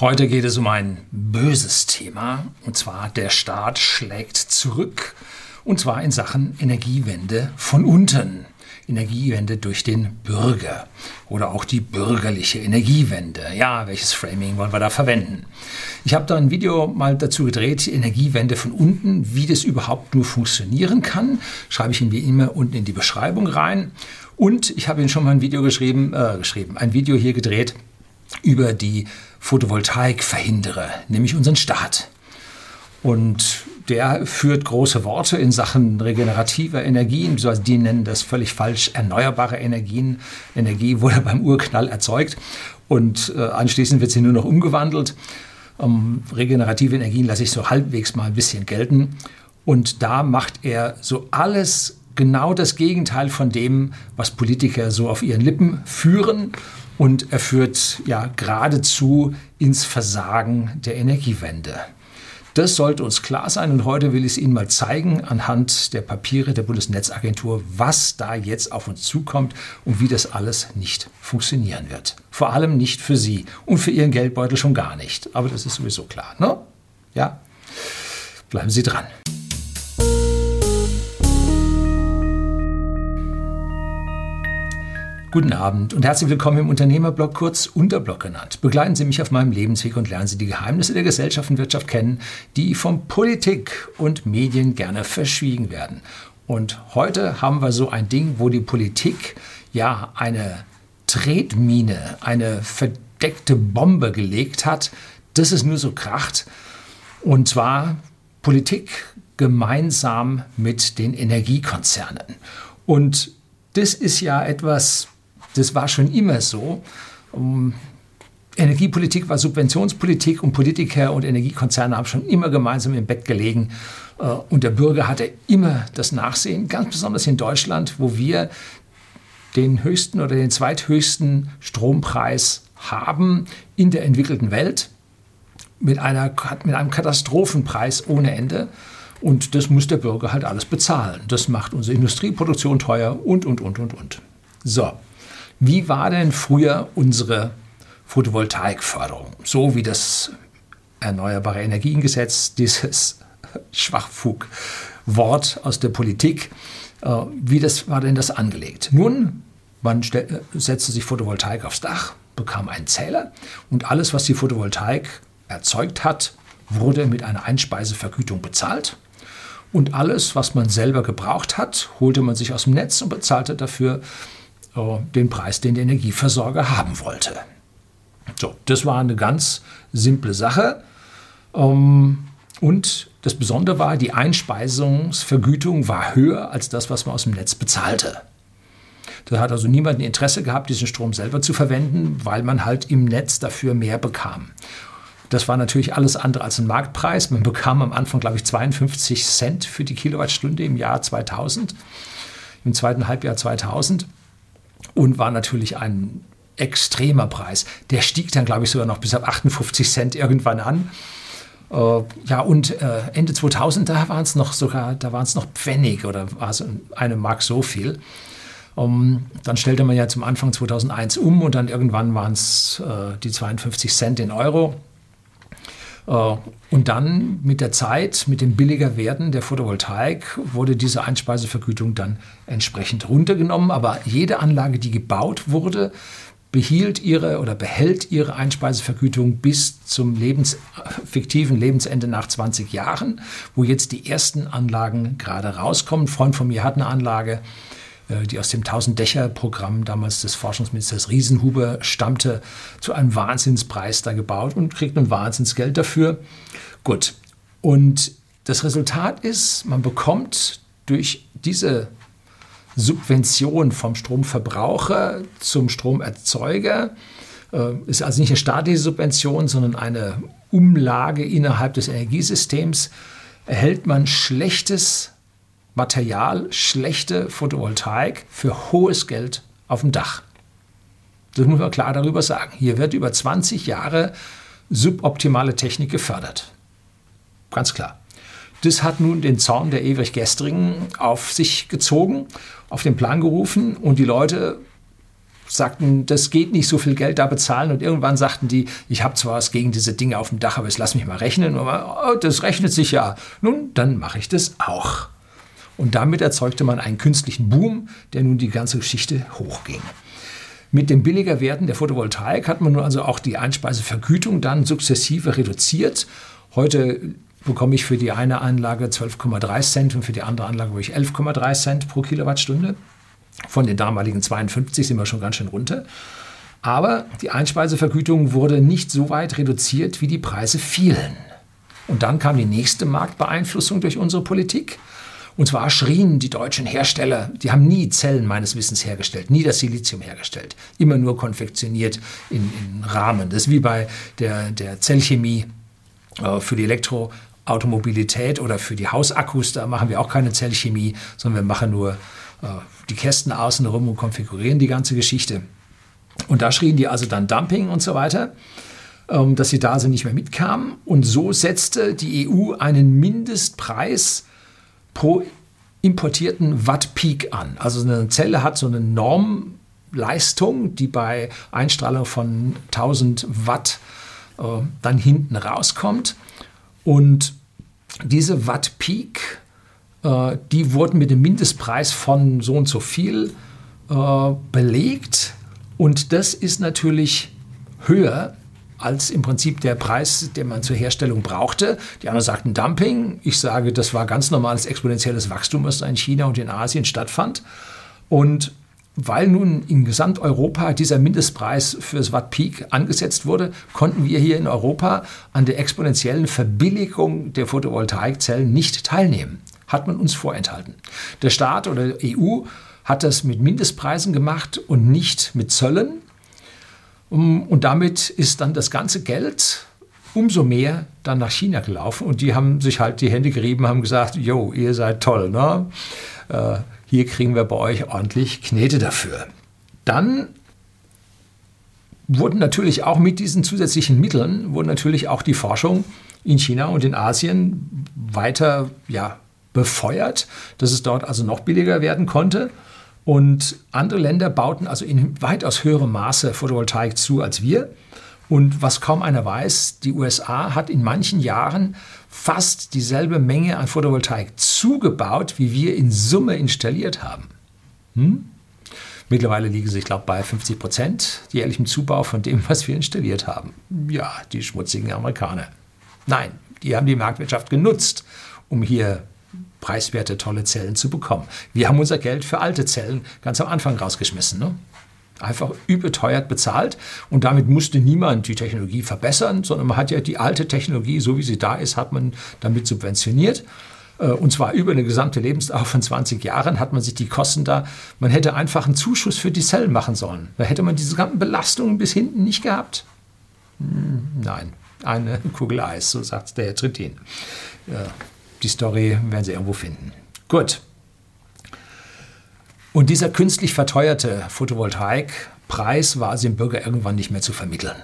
Heute geht es um ein böses Thema, und zwar der Staat schlägt zurück, und zwar in Sachen Energiewende von unten. Energiewende durch den Bürger oder auch die bürgerliche Energiewende. Ja, welches Framing wollen wir da verwenden? Ich habe da ein Video mal dazu gedreht, Energiewende von unten, wie das überhaupt nur funktionieren kann. Schreibe ich Ihnen wie immer unten in die Beschreibung rein. Und ich habe Ihnen schon mal ein Video geschrieben, äh, geschrieben, ein Video hier gedreht über die Photovoltaikverhinderer, nämlich unseren Staat. Und der führt große Worte in Sachen regenerativer Energien, also die nennen das völlig falsch, erneuerbare Energien. Energie wurde beim Urknall erzeugt und äh, anschließend wird sie nur noch umgewandelt. Ähm, regenerative Energien lasse ich so halbwegs mal ein bisschen gelten. Und da macht er so alles genau das Gegenteil von dem, was Politiker so auf ihren Lippen führen. Und er führt ja geradezu ins Versagen der Energiewende. Das sollte uns klar sein und heute will ich es Ihnen mal zeigen anhand der Papiere der Bundesnetzagentur, was da jetzt auf uns zukommt und wie das alles nicht funktionieren wird. Vor allem nicht für Sie und für Ihren Geldbeutel schon gar nicht. Aber das ist sowieso klar, ne? Ja? Bleiben Sie dran. Guten Abend und herzlich willkommen im Unternehmerblog, kurz Unterblog genannt. Begleiten Sie mich auf meinem Lebensweg und lernen Sie die Geheimnisse der Gesellschaft und Wirtschaft kennen, die von Politik und Medien gerne verschwiegen werden. Und heute haben wir so ein Ding, wo die Politik ja eine Tretmine, eine verdeckte Bombe gelegt hat, dass es nur so kracht. Und zwar Politik gemeinsam mit den Energiekonzernen. Und das ist ja etwas, das war schon immer so. Um, Energiepolitik war Subventionspolitik und Politiker und Energiekonzerne haben schon immer gemeinsam im Bett gelegen. Äh, und der Bürger hatte immer das Nachsehen, ganz besonders in Deutschland, wo wir den höchsten oder den zweithöchsten Strompreis haben in der entwickelten Welt mit, einer, mit einem Katastrophenpreis ohne Ende. Und das muss der Bürger halt alles bezahlen. Das macht unsere Industrieproduktion teuer und, und, und, und, und. So, wie war denn früher unsere Photovoltaikförderung? So wie das Erneuerbare Energiengesetz, dieses Schwachfug-Wort aus der Politik. Äh, wie das, war denn das angelegt? Nun, man setzte sich Photovoltaik aufs Dach, bekam einen Zähler und alles, was die Photovoltaik erzeugt hat, wurde mit einer Einspeisevergütung bezahlt. Und alles, was man selber gebraucht hat, holte man sich aus dem Netz und bezahlte dafür äh, den Preis, den der Energieversorger haben wollte. So, das war eine ganz simple Sache. Ähm, und das Besondere war, die Einspeisungsvergütung war höher als das, was man aus dem Netz bezahlte. Da hat also niemand ein Interesse gehabt, diesen Strom selber zu verwenden, weil man halt im Netz dafür mehr bekam. Das war natürlich alles andere als ein Marktpreis. Man bekam am Anfang, glaube ich, 52 Cent für die Kilowattstunde im Jahr 2000, im zweiten Halbjahr 2000 und war natürlich ein extremer Preis. Der stieg dann, glaube ich, sogar noch bis auf 58 Cent irgendwann an. Äh, ja, und äh, Ende 2000, da waren es noch sogar, da waren es noch Pfennig oder war es eine Mark so viel. Um, dann stellte man ja zum Anfang 2001 um und dann irgendwann waren es äh, die 52 Cent in Euro. Äh, und dann mit der Zeit, mit dem billiger Werden der Photovoltaik, wurde diese Einspeisevergütung dann entsprechend runtergenommen. Aber jede Anlage, die gebaut wurde, behielt ihre oder behält ihre Einspeisevergütung bis zum Lebens, fiktiven Lebensende nach 20 Jahren, wo jetzt die ersten Anlagen gerade rauskommen. Ein Freund von mir hat eine Anlage, äh, die aus dem Tausend-Dächer-Programm damals des Forschungsministers Riesenhuber stammte, zu einem Wahnsinnspreis da gebaut und kriegt ein Wahnsinnsgeld dafür. Gut. Und das Resultat ist, man bekommt durch diese Subvention vom Stromverbraucher zum Stromerzeuger, äh, ist also nicht eine staatliche Subvention, sondern eine Umlage innerhalb des Energiesystems, erhält man schlechtes Material, schlechte Photovoltaik für hohes Geld auf dem Dach. Das muss man klar darüber sagen. Hier wird über 20 Jahre suboptimale Technik gefördert. Ganz klar. Das hat nun den Zorn der ewig Gestrigen auf sich gezogen, auf den Plan gerufen und die Leute sagten, das geht nicht, so viel Geld da bezahlen. Und irgendwann sagten die, ich habe zwar was gegen diese Dinge auf dem Dach, aber jetzt lass mich mal rechnen. Und man, oh, das rechnet sich ja. Nun, dann mache ich das auch. Und damit erzeugte man einen künstlichen Boom, der nun die ganze Geschichte hochging. Mit dem billiger Werden der Photovoltaik hat man nun also auch die Einspeisevergütung dann sukzessive reduziert. Heute bekomme ich für die eine Anlage 12,3 Cent und für die andere Anlage ich 11,3 Cent pro Kilowattstunde. Von den damaligen 52 sind wir schon ganz schön runter. Aber die Einspeisevergütung wurde nicht so weit reduziert, wie die Preise fielen. Und dann kam die nächste Marktbeeinflussung durch unsere Politik. Und zwar schrien die deutschen Hersteller, die haben nie Zellen meines Wissens hergestellt, nie das Silizium hergestellt, immer nur konfektioniert in, in Rahmen. Das ist wie bei der, der Zellchemie äh, für die Elektroautomobilität oder für die Hausakkus, da machen wir auch keine Zellchemie, sondern wir machen nur äh, die Kästen außenrum und konfigurieren die ganze Geschichte. Und da schrien die also dann Dumping und so weiter, ähm, dass sie da also nicht mehr mitkamen. Und so setzte die EU einen Mindestpreis pro importierten Watt Peak an. Also eine Zelle hat so eine Normleistung, die bei Einstrahlung von 1000 Watt äh, dann hinten rauskommt. Und diese Watt Peak äh, die wurden mit dem Mindestpreis von so und so viel äh, belegt. Und das ist natürlich höher als im Prinzip der Preis, den man zur Herstellung brauchte. Die anderen sagten Dumping. Ich sage, das war ganz normales exponentielles Wachstum, was da in China und in Asien stattfand. Und weil nun in Gesamteuropa dieser Mindestpreis für das Watt Peak angesetzt wurde, konnten wir hier in Europa an der exponentiellen Verbilligung der Photovoltaikzellen nicht teilnehmen hat man uns vorenthalten. Der Staat oder EU hat das mit Mindestpreisen gemacht und nicht mit Zöllen. Und damit ist dann das ganze Geld umso mehr dann nach China gelaufen. Und die haben sich halt die Hände gerieben, haben gesagt, jo, ihr seid toll, ne? Äh, hier kriegen wir bei euch ordentlich Knete dafür. Dann wurden natürlich auch mit diesen zusätzlichen Mitteln, wurden natürlich auch die Forschung in China und in Asien weiter ja, befeuert, dass es dort also noch billiger werden konnte. Und andere Länder bauten also in weitaus höherem Maße Photovoltaik zu als wir. Und was kaum einer weiß, die USA hat in manchen Jahren fast dieselbe Menge an Photovoltaik zugebaut, wie wir in Summe installiert haben. Hm? Mittlerweile liegen sie, ich glaube, bei 50 Prozent jährlichem Zubau von dem, was wir installiert haben. Ja, die schmutzigen Amerikaner. Nein, die haben die Marktwirtschaft genutzt, um hier preiswerte, tolle Zellen zu bekommen. Wir haben unser Geld für alte Zellen ganz am Anfang rausgeschmissen. Ne? Einfach überteuert bezahlt und damit musste niemand die Technologie verbessern, sondern man hat ja die alte Technologie, so wie sie da ist, hat man damit subventioniert. Äh, und zwar über eine gesamte Lebensdauer von 20 Jahren hat man sich die Kosten da, man hätte einfach einen Zuschuss für die Zellen machen sollen. Da hätte man diese ganzen Belastungen bis hinten nicht gehabt. Hm, nein, eine Kugel Eis, so sagt der Herr Trittin. Die Story werden Sie irgendwo finden. Gut. Und dieser künstlich verteuerte Photovoltaikpreis war also dem Bürger irgendwann nicht mehr zu vermitteln.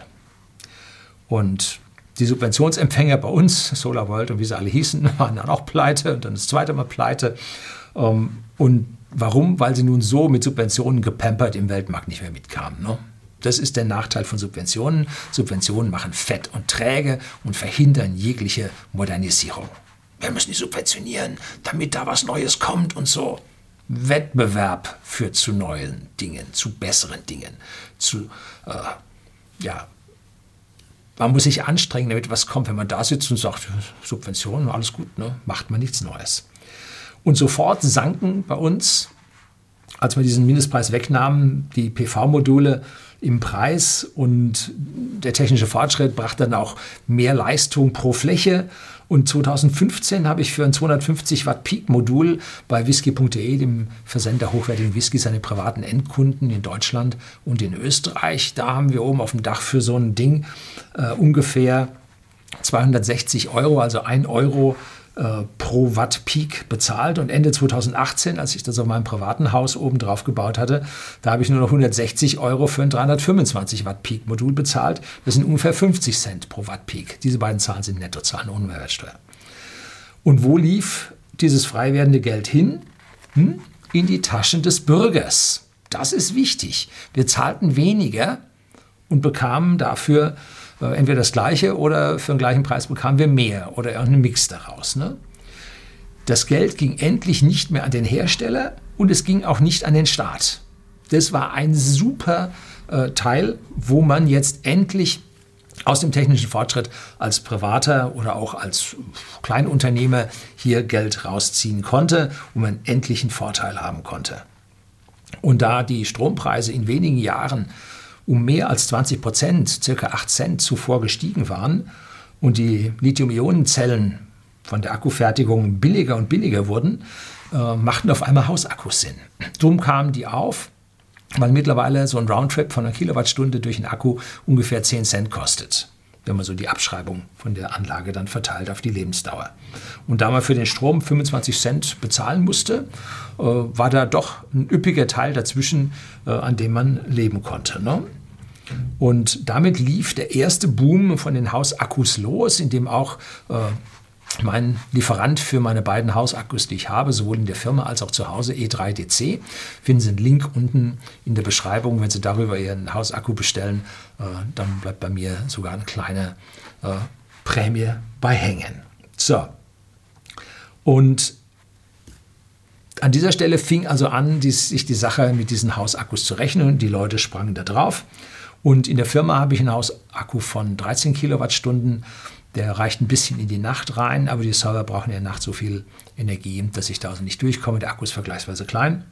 Und die Subventionsempfänger bei uns, SolarWorld und wie sie alle hießen, waren dann auch pleite und dann das zweite Mal pleite. Ähm, und warum? Weil sie nun so mit Subventionen gepampert im Weltmarkt nicht mehr mitkamen. Ne? Das ist der Nachteil von Subventionen. Subventionen machen fett und träge und verhindern jegliche Modernisierung wir müssen die subventionieren, damit da was Neues kommt und so. Wettbewerb führt zu neuen Dingen, zu besseren Dingen, zu, äh, ja, man muss sich anstrengen, damit was kommt. Wenn man da sitzt und sagt, Subventionen, alles gut, ne? macht man nichts Neues. Und sofort sanken bei uns, als wir diesen Mindestpreis wegnahmen, die PV-Module im Preis und der technische Fortschritt brachte dann auch mehr Leistung pro Fläche. Und 2015 habe ich für ein 250 Watt Peak-Modul bei whisky.de, dem Versender hochwertigen Whiskys, seine privaten Endkunden in Deutschland und in Österreich, da haben wir oben auf dem Dach für so ein Ding äh, ungefähr 260 Euro, also 1 Euro äh, pro Watt Peak bezahlt. Und Ende 2018, als ich das auf meinem privaten Haus oben drauf gebaut hatte, da habe ich nur noch 160 Euro für ein 325 Watt Peak Modul bezahlt. Das sind ungefähr 50 Cent pro Watt Peak. Diese beiden Zahlen sind Nettozahlen ohne Mehrwertsteuer. Und wo lief dieses frei werdende Geld hin? Hm? In die Taschen des Bürgers. Das ist wichtig. Wir zahlten weniger und bekamen dafür entweder das gleiche oder für den gleichen Preis bekamen wir mehr oder irgendeinen Mix daraus. Ne? Das Geld ging endlich nicht mehr an den Hersteller und es ging auch nicht an den Staat. Das war ein super äh, Teil, wo man jetzt endlich aus dem technischen Fortschritt als Privater oder auch als Kleinunternehmer hier Geld rausziehen konnte und man endlich einen Vorteil haben konnte. Und da die Strompreise in wenigen Jahren um mehr als 20 Prozent, circa 8 Cent zuvor gestiegen waren und die Lithium-Ionen-Zellen von der Akkufertigung billiger und billiger wurden, äh, machten auf einmal Hausakkus Sinn. Drum kamen die auf weil mittlerweile so ein Roundtrip von einer Kilowattstunde durch einen Akku ungefähr 10 Cent kostet, wenn man so die Abschreibung von der Anlage dann verteilt auf die Lebensdauer. Und da man für den Strom 25 Cent bezahlen musste, äh, war da doch ein üppiger Teil dazwischen, äh, an dem man leben konnte. Ne? Und damit lief der erste Boom von den Hausakkus los, in dem auch äh, mein Lieferant für meine beiden Hausakkus, die ich habe, sowohl in der Firma als auch zu Hause, E3DC. Finden Sie einen Link unten in der Beschreibung. Wenn Sie darüber Ihren Hausakku bestellen, äh, dann bleibt bei mir sogar eine kleine äh, Prämie bei hängen. So. Und an dieser Stelle fing also an, die, sich die Sache mit diesen Hausakkus zu rechnen. Die Leute sprangen da drauf. Und in der Firma habe ich einen Hausakku von 13 Kilowattstunden der reicht ein bisschen in die Nacht rein, aber die Server brauchen in der Nacht so viel Energie, dass ich da also nicht durchkomme. Der Akku ist vergleichsweise klein.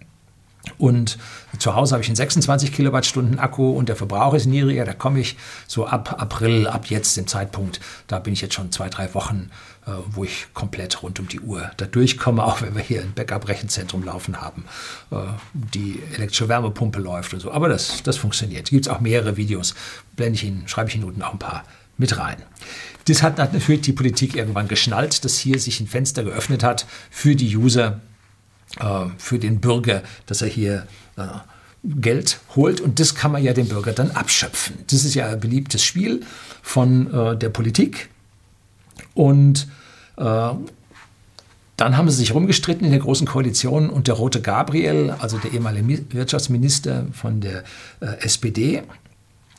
Und zu Hause habe ich einen 26 Kilowattstunden Akku und der Verbrauch ist niedriger. Da komme ich so ab April, ab jetzt, dem Zeitpunkt, da bin ich jetzt schon zwei, drei Wochen, äh, wo ich komplett rund um die Uhr da durchkomme, auch wenn wir hier ein Backup-Rechenzentrum laufen haben. Äh, die elektrische Wärmepumpe läuft und so. Aber das, das funktioniert. Gibt es auch mehrere Videos. Blende ich Ihnen, schreibe ich Ihnen unten auch ein paar mit rein. Das hat natürlich die Politik irgendwann geschnallt, dass hier sich ein Fenster geöffnet hat für die User, für den Bürger, dass er hier äh, Geld holt und das kann man ja dem Bürger dann abschöpfen. Das ist ja ein beliebtes Spiel von äh, der Politik und äh, dann haben sie sich rumgestritten in der Großen Koalition und der Rote Gabriel, also der ehemalige Wirtschaftsminister von der äh, SPD,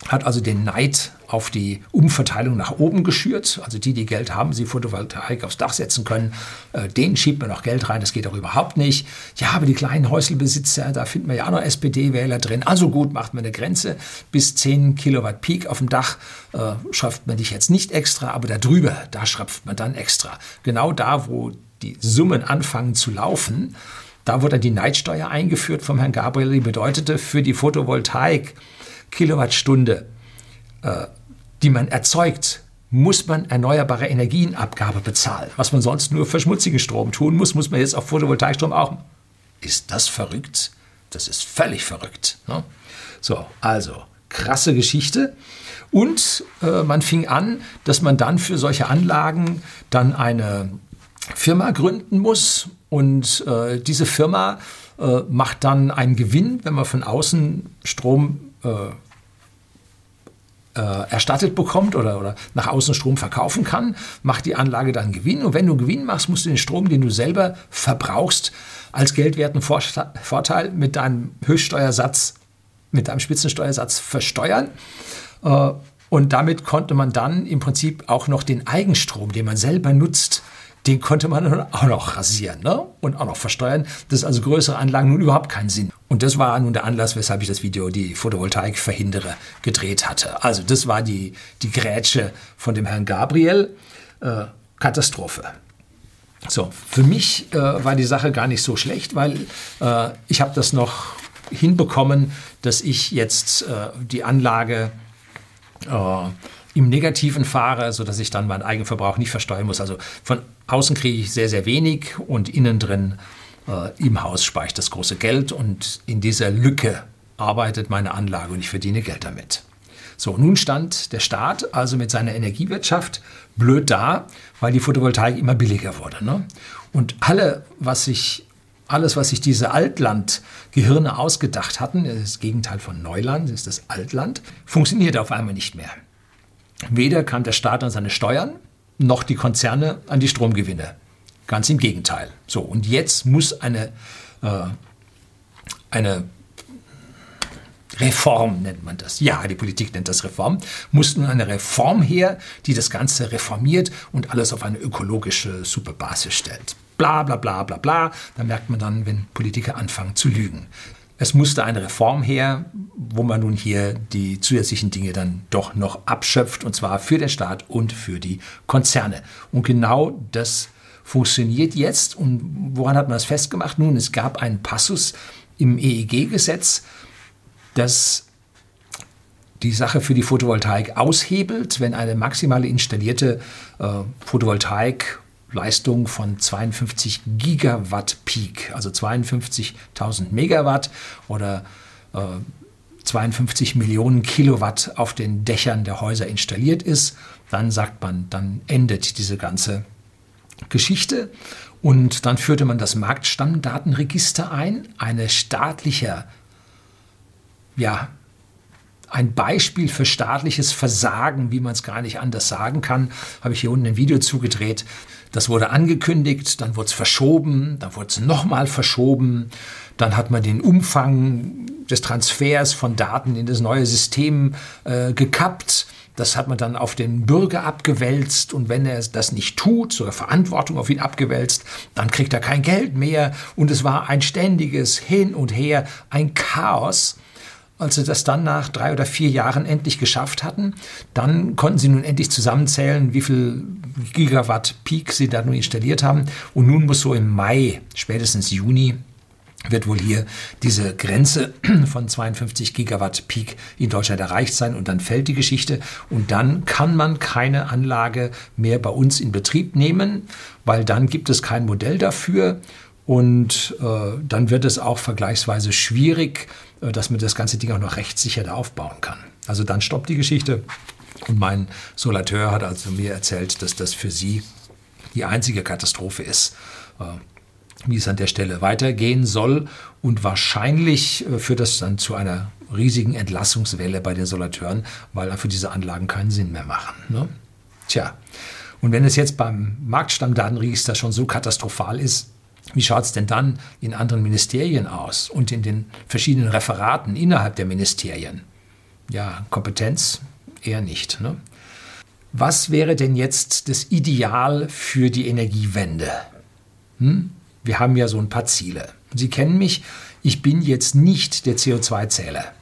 hat also den Neid auf die Umverteilung nach oben geschürt. Also die, die Geld haben, sie Photovoltaik aufs Dach setzen können, äh, denen schiebt man noch Geld rein, das geht auch überhaupt nicht. Ja, aber die kleinen Häuselbesitzer, da finden wir ja auch noch SPD-Wähler drin. Also gut, macht man eine Grenze bis 10 Kilowatt Peak auf dem Dach, äh, schröpft man dich jetzt nicht extra, aber da drüber, da schröpft man dann extra. Genau da, wo die Summen anfangen zu laufen, da wurde die Neidsteuer eingeführt vom Herrn Gabriel, die bedeutete für die Photovoltaik Kilowattstunde, äh, die man erzeugt, muss man erneuerbare Energienabgabe bezahlen. Was man sonst nur für schmutzigen Strom tun muss, muss man jetzt auf Photovoltaikstrom auch. Ist das verrückt? Das ist völlig verrückt. Ne? So, also krasse Geschichte. Und äh, man fing an, dass man dann für solche Anlagen dann eine Firma gründen muss. Und äh, diese Firma äh, macht dann einen Gewinn, wenn man von außen Strom erstattet bekommt oder, oder nach außen Strom verkaufen kann, macht die Anlage dann Gewinn. Und wenn du Gewinn machst, musst du den Strom, den du selber verbrauchst, als geldwerten Vorteil mit deinem Höchststeuersatz, mit deinem Spitzensteuersatz versteuern. Äh, und damit konnte man dann im Prinzip auch noch den Eigenstrom, den man selber nutzt, den konnte man dann auch noch rasieren ne? und auch noch versteuern. Das ist also größere Anlagen nun überhaupt keinen Sinn. Und das war nun der Anlass, weshalb ich das Video Die Photovoltaik verhindere gedreht hatte. Also das war die, die Grätsche von dem Herrn Gabriel. Äh, Katastrophe. So, für mich äh, war die Sache gar nicht so schlecht, weil äh, ich habe das noch hinbekommen, dass ich jetzt äh, die Anlage äh, im Negativen fahre, sodass ich dann meinen Eigenverbrauch nicht versteuern muss. Also von außen kriege ich sehr, sehr wenig und innen drin äh, im Haus spare ich das große Geld und in dieser Lücke arbeitet meine Anlage und ich verdiene Geld damit. So, nun stand der Staat also mit seiner Energiewirtschaft blöd da, weil die Photovoltaik immer billiger wurde. Ne? Und alle, was sich alles, was sich diese Altland-Gehirne ausgedacht hatten, das Gegenteil von Neuland, ist das Altland, funktioniert auf einmal nicht mehr. Weder kam der Staat an seine Steuern, noch die Konzerne an die Stromgewinne. Ganz im Gegenteil. So, und jetzt muss eine, äh, eine Reform nennt man das. Ja, die Politik nennt das Reform. Muss nun eine Reform her, die das Ganze reformiert und alles auf eine ökologische Superbasis stellt. Bla bla bla bla bla. Da merkt man dann, wenn Politiker anfangen zu lügen. Es musste eine Reform her, wo man nun hier die zusätzlichen Dinge dann doch noch abschöpft, und zwar für den Staat und für die Konzerne. Und genau das funktioniert jetzt. Und woran hat man das festgemacht? Nun, es gab einen Passus im EEG-Gesetz, das die Sache für die Photovoltaik aushebelt, wenn eine maximale installierte äh, Photovoltaik-Leistung von 52 Gigawatt Peak, also 52.000 Megawatt oder äh, 52 Millionen Kilowatt auf den Dächern der Häuser installiert ist, dann sagt man, dann endet diese ganze Geschichte. Und dann führte man das Marktstammdatenregister ein, eine staatliche ja, ein Beispiel für staatliches Versagen, wie man es gar nicht anders sagen kann, habe ich hier unten ein Video zugedreht. Das wurde angekündigt, dann wurde es verschoben, dann wurde es nochmal verschoben, dann hat man den Umfang des Transfers von Daten in das neue System äh, gekappt. Das hat man dann auf den Bürger abgewälzt und wenn er das nicht tut, sogar Verantwortung auf ihn abgewälzt, dann kriegt er kein Geld mehr und es war ein ständiges Hin und Her, ein Chaos. Als sie das dann nach drei oder vier Jahren endlich geschafft hatten, dann konnten sie nun endlich zusammenzählen, wie viel Gigawatt Peak sie da nun installiert haben. Und nun muss so im Mai, spätestens Juni, wird wohl hier diese Grenze von 52 Gigawatt Peak in Deutschland erreicht sein und dann fällt die Geschichte und dann kann man keine Anlage mehr bei uns in Betrieb nehmen, weil dann gibt es kein Modell dafür und äh, dann wird es auch vergleichsweise schwierig, äh, dass man das ganze Ding auch noch rechtssicher da aufbauen kann. Also dann stoppt die Geschichte. Und mein Solateur hat also mir erzählt, dass das für sie die einzige Katastrophe ist, äh, wie es an der Stelle weitergehen soll. Und wahrscheinlich äh, führt das dann zu einer riesigen Entlassungswelle bei den Solateuren, weil für diese Anlagen keinen Sinn mehr machen. Ne? Tja, und wenn es jetzt beim Marktstammdatenregister schon so katastrophal ist, wie schaut es denn dann in anderen Ministerien aus und in den verschiedenen Referaten innerhalb der Ministerien? Ja, Kompetenz eher nicht. Ne? Was wäre denn jetzt das Ideal für die Energiewende? Hm? Wir haben ja so ein paar Ziele. Sie kennen mich, ich bin jetzt nicht der CO2-Zähler.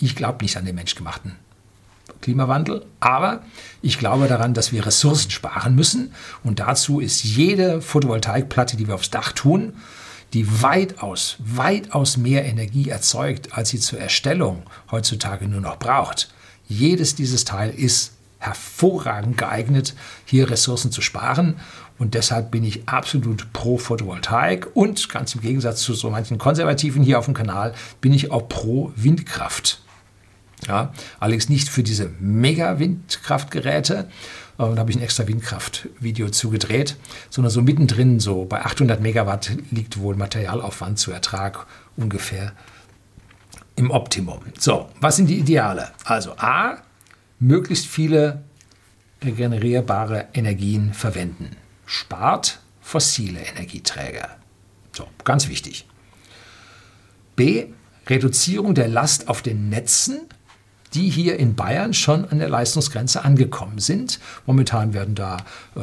Ich glaube nicht an den menschgemachten Klimawandel. Aber ich glaube daran, dass wir Ressourcen sparen müssen. Und dazu ist jede Photovoltaikplatte, die wir aufs Dach tun, die weitaus, weitaus mehr Energie erzeugt, als sie zur Erstellung heutzutage nur noch braucht. Jedes dieses Teil ist hervorragend geeignet, hier Ressourcen zu sparen. Und deshalb bin ich absolut pro Photovoltaik und ganz im Gegensatz zu so manchen Konservativen hier auf dem Kanal bin ich auch pro Windkraft. Ja, allerdings nicht für diese Mega-Windkraftgeräte. Da habe ich ein extra Windkraft-Video zugedreht, sondern so mittendrin, so bei 800 Megawatt liegt wohl Materialaufwand zu Ertrag ungefähr im Optimum. So, was sind die Ideale? Also A, möglichst viele regenerierbare Energien verwenden. Spart fossile Energieträger. So, ganz wichtig. B, Reduzierung der Last auf den Netzen die hier in Bayern schon an der Leistungsgrenze angekommen sind. Momentan werden da äh,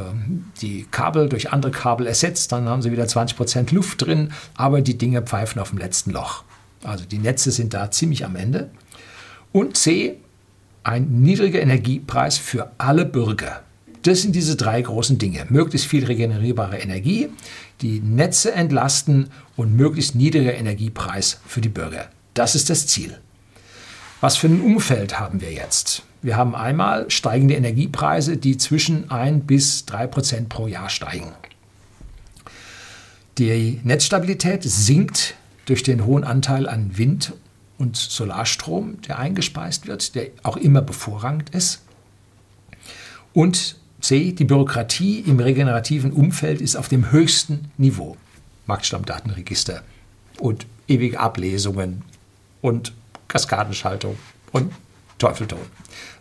die Kabel durch andere Kabel ersetzt, dann haben sie wieder 20 Prozent Luft drin, aber die Dinge pfeifen auf dem letzten Loch. Also die Netze sind da ziemlich am Ende. Und C, ein niedriger Energiepreis für alle Bürger. Das sind diese drei großen Dinge. Möglichst viel regenerierbare Energie, die Netze entlasten und möglichst niedriger Energiepreis für die Bürger. Das ist das Ziel. Was für ein Umfeld haben wir jetzt? Wir haben einmal steigende Energiepreise, die zwischen 1 bis 3 Prozent pro Jahr steigen. Die Netzstabilität sinkt durch den hohen Anteil an Wind- und Solarstrom, der eingespeist wird, der auch immer bevorrangt ist. Und C, die Bürokratie im regenerativen Umfeld ist auf dem höchsten Niveau. Marktstammdatenregister und ewige Ablesungen und Kaskadenschaltung und Teufelton.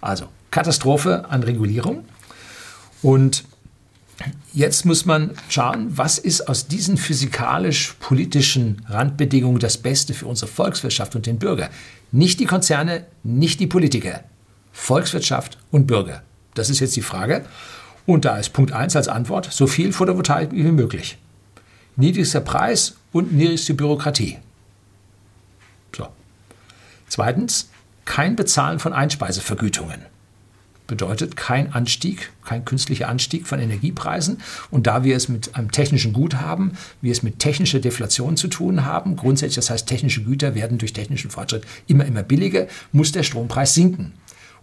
Also Katastrophe an Regulierung. Und Jetzt muss man schauen, was ist aus diesen physikalisch-politischen Randbedingungen das Beste für unsere Volkswirtschaft und den Bürger. Nicht die Konzerne, nicht die Politiker. Volkswirtschaft und Bürger. Das ist jetzt die Frage. Und da ist Punkt 1 als Antwort, so viel Photovoltaik wie möglich. Niedrigster Preis und niedrigste Bürokratie. Zweitens, kein Bezahlen von Einspeisevergütungen. Bedeutet kein Anstieg, kein künstlicher Anstieg von Energiepreisen. Und da wir es mit einem technischen Gut haben, wir es mit technischer Deflation zu tun haben, grundsätzlich, das heißt, technische Güter werden durch technischen Fortschritt immer, immer billiger, muss der Strompreis sinken.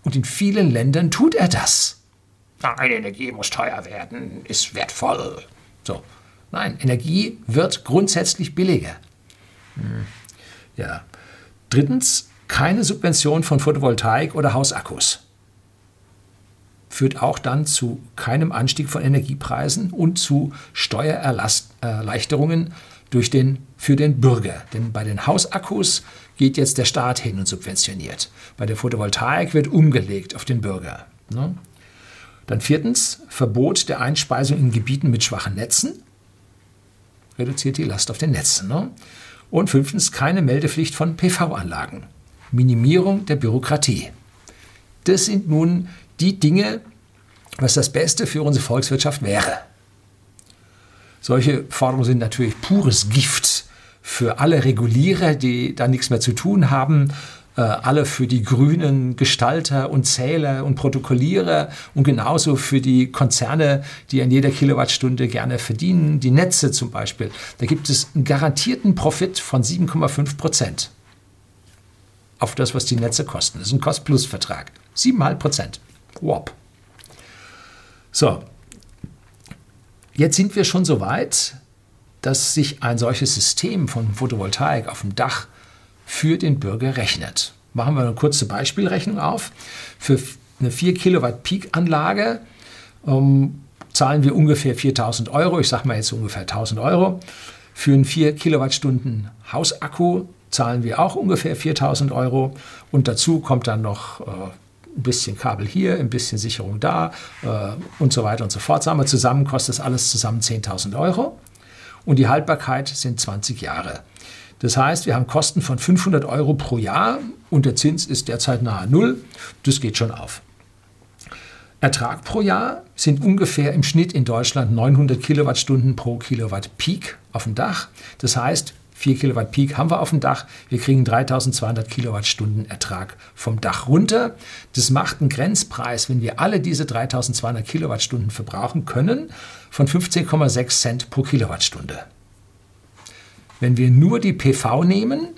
Und in vielen Ländern tut er das. Nein, Energie muss teuer werden, ist wertvoll. So. Nein, Energie wird grundsätzlich billiger. Hm. Ja. Drittens, keine Subvention von Photovoltaik oder Hausakkus. Führt auch dann zu keinem Anstieg von Energiepreisen und zu Steuererleichterungen durch den, für den Bürger. Denn bei den Hausakkus geht jetzt der Staat hin und subventioniert. Bei der Photovoltaik wird umgelegt auf den Bürger. Ne? Dann viertens, Verbot der Einspeisung in Gebieten mit schwachen Netzen. Reduziert die Last auf den Netzen. Ne? Und fünftens, keine Meldepflicht von PV-Anlagen. Minimierung der Bürokratie. Das sind nun die Dinge, was das Beste für unsere Volkswirtschaft wäre. Solche Forderungen sind natürlich pures Gift für alle Regulierer, die da nichts mehr zu tun haben, äh, alle für die grünen Gestalter und Zähler und Protokollierer und genauso für die Konzerne, die an jeder Kilowattstunde gerne verdienen, die Netze zum Beispiel. Da gibt es einen garantierten Profit von 7,5 Prozent auf das, was die Netze kosten. Das ist ein Cost-Plus-Vertrag. 7,5 Prozent. Wop. So, Jetzt sind wir schon so weit, dass sich ein solches System von Photovoltaik auf dem Dach für den Bürger rechnet. Machen wir eine kurze Beispielrechnung auf. Für eine 4 Kilowatt Peak-Anlage ähm, zahlen wir ungefähr 4000 Euro. Ich sage mal jetzt ungefähr 1000 Euro. Für einen 4 Kilowattstunden Hausakku zahlen wir auch ungefähr 4000 Euro. Und dazu kommt dann noch äh, ein bisschen Kabel hier, ein bisschen Sicherung da äh, und so weiter und so fort. Sagen wir zusammen kostet das alles zusammen 10.000 Euro und die Haltbarkeit sind 20 Jahre. Das heißt, wir haben Kosten von 500 Euro pro Jahr und der Zins ist derzeit nahe Null. Das geht schon auf. Ertrag pro Jahr sind ungefähr im Schnitt in Deutschland 900 Kilowattstunden pro Kilowatt Peak auf dem Dach. Das heißt, 4 Kilowatt Peak haben wir auf dem Dach. Wir kriegen 3200 Kilowattstunden Ertrag vom Dach runter. Das macht einen Grenzpreis, wenn wir alle diese 3200 Kilowattstunden verbrauchen können, von 15,6 Cent pro Kilowattstunde. Wenn wir nur die PV nehmen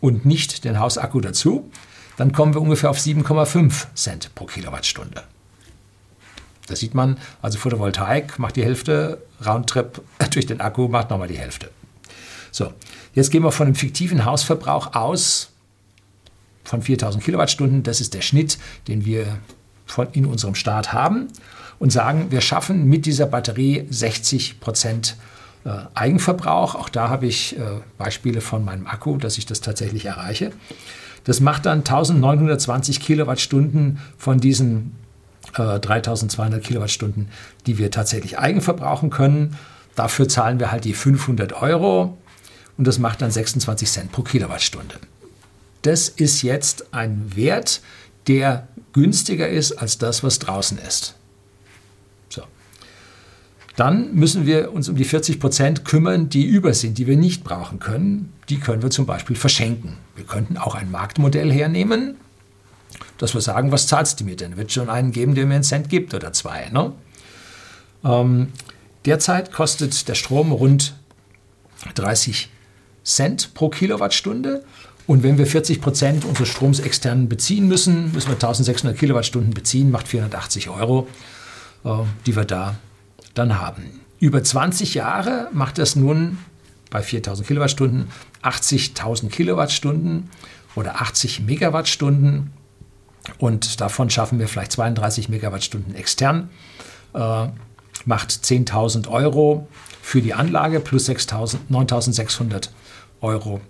und nicht den Hausakku dazu, dann kommen wir ungefähr auf 7,5 Cent pro Kilowattstunde. Da sieht man, also Photovoltaik macht die Hälfte, Roundtrip durch den Akku macht nochmal die Hälfte. So, jetzt gehen wir von einem fiktiven Hausverbrauch aus von 4000 Kilowattstunden. Das ist der Schnitt, den wir von, in unserem Staat haben und sagen, wir schaffen mit dieser Batterie 60 Prozent äh, Eigenverbrauch. Auch da habe ich äh, Beispiele von meinem Akku, dass ich das tatsächlich erreiche. Das macht dann 1920 Kilowattstunden von diesen äh, 3200 Kilowattstunden, die wir tatsächlich eigenverbrauchen können. Dafür zahlen wir halt die 500 Euro und das macht dann 26 Cent pro Kilowattstunde. Das ist jetzt ein Wert, der günstiger ist als das, was draußen ist. So. Dann müssen wir uns um die 40 Prozent kümmern, die über sind, die wir nicht brauchen können. Die können wir zum Beispiel verschenken. Wir könnten auch ein Marktmodell hernehmen, dass wir sagen, was zahlst du mir denn? Wird schon einen geben, der mir einen Cent gibt oder zwei. Ne? Ähm, derzeit kostet der Strom rund 30 Cent pro Kilowattstunde. Und wenn wir 40 Prozent unseres Stroms extern beziehen müssen, müssen wir 1600 Kilowattstunden beziehen, macht 480 Euro, äh, die wir da dann haben. Über 20 Jahre macht das nun bei 4000 Kilowattstunden 80.000 Kilowattstunden oder 80 Megawattstunden. Und davon schaffen wir vielleicht 32 Megawattstunden extern. Äh, macht 10.000 Euro für die Anlage plus 9.600 Euro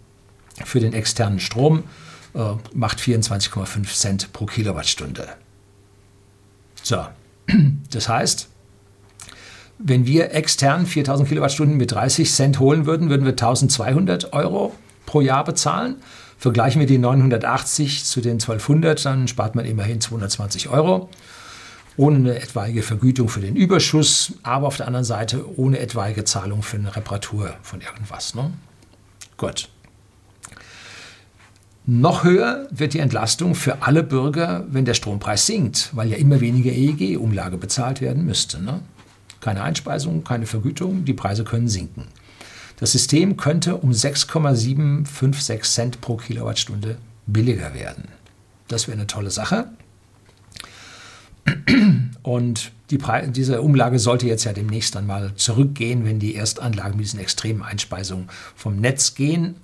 für den externen Strom, äh, macht 24,5 Cent pro Kilowattstunde. So, das heißt, wenn wir extern 4000 Kilowattstunden mit 30 Cent holen würden, würden wir 1200 Euro pro Jahr bezahlen. Vergleichen wir die 980 zu den 1200, dann spart man immerhin 220 Euro. Ohne eine etwaige Vergütung für den Überschuss, aber auf der anderen Seite ohne etwaige Zahlung für eine Reparatur von irgendwas. Ne? Gut. Noch höher wird die Entlastung für alle Bürger, wenn der Strompreis sinkt, weil ja immer weniger EEG-Umlage bezahlt werden müsste. Ne? Keine Einspeisung, keine Vergütung, die Preise können sinken. Das System könnte um 6,756 Cent pro Kilowattstunde billiger werden. Das wäre eine tolle Sache. Und die diese Umlage sollte jetzt ja demnächst dann mal zurückgehen, wenn die Erstanlagen mit diesen extremen Einspeisungen vom Netz gehen